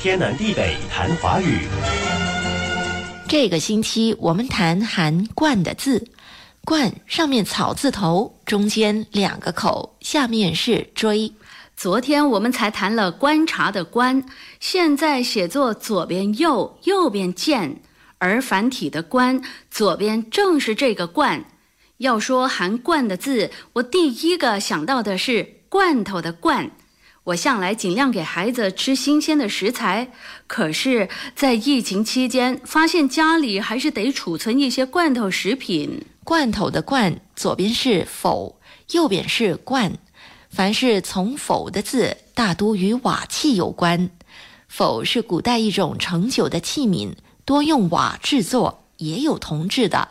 天南地北谈华语。这个星期我们谈含“冠”的字，“冠”上面草字头，中间两个口，下面是锥。昨天我们才谈了观察的“观”，现在写作左边右，右边见，而繁体的“观”左边正是这个“冠”。要说含“冠”的字，我第一个想到的是罐头的“罐”。我向来尽量给孩子吃新鲜的食材，可是，在疫情期间，发现家里还是得储存一些罐头食品。罐头的“罐”左边是否，右边是罐。凡是从否的字，大多与瓦器有关。否是古代一种盛酒的器皿，多用瓦制作，也有铜制的，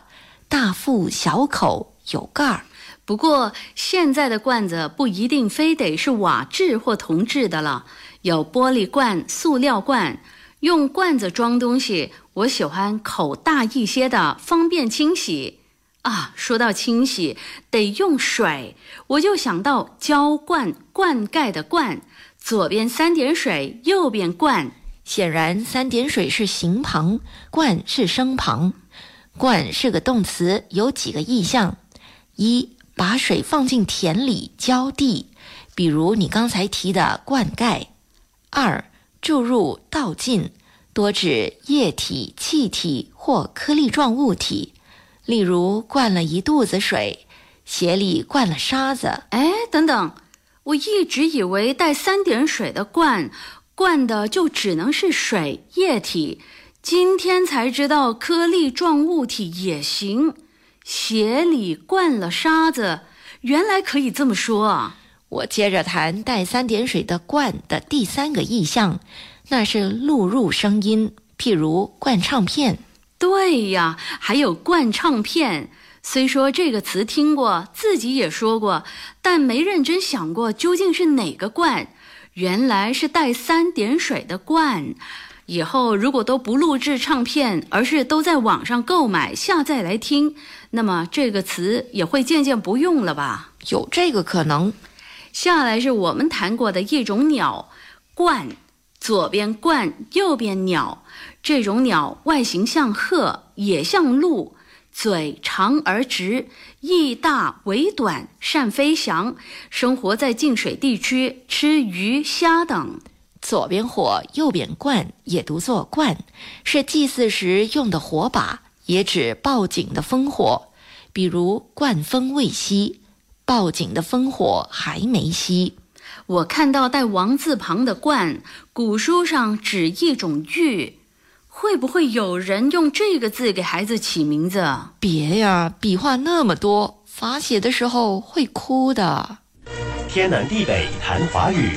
大腹小口，有盖儿。不过现在的罐子不一定非得是瓦制或铜制的了，有玻璃罐、塑料罐。用罐子装东西，我喜欢口大一些的，方便清洗。啊，说到清洗，得用水，我就想到浇灌、灌溉的灌，左边三点水，右边灌。显然，三点水是形旁，灌是声旁。灌是个动词，有几个意象：一。把水放进田里浇地，比如你刚才提的灌溉；二注入倒进，多指液体、气体或颗粒状物体，例如灌了一肚子水，鞋里灌了沙子。哎，等等，我一直以为带三点水的灌，灌的就只能是水液体，今天才知道颗粒状物体也行。鞋里灌了沙子，原来可以这么说啊！我接着谈带三点水的“灌”的第三个意象，那是录入声音，譬如灌唱片。对呀，还有灌唱片。虽说这个词听过，自己也说过，但没认真想过究竟是哪个“灌”。原来是带三点水的“灌”。以后如果都不录制唱片，而是都在网上购买下载来听，那么这个词也会渐渐不用了吧？有这个可能。下来是我们谈过的一种鸟，鹳，左边鹳，右边鸟。这种鸟外形像鹤，也像鹿，嘴长而直，翼大尾短，善飞翔，生活在近水地区，吃鱼虾等。左边火，右边罐，也读作罐，是祭祀时用的火把，也指报警的烽火。比如“灌风未熄”，报警的烽火还没熄。我看到带王字旁的“冠”，古书上指一种玉，会不会有人用这个字给孩子起名字？别呀，笔画那么多，罚写的时候会哭的。天南地北谈华语。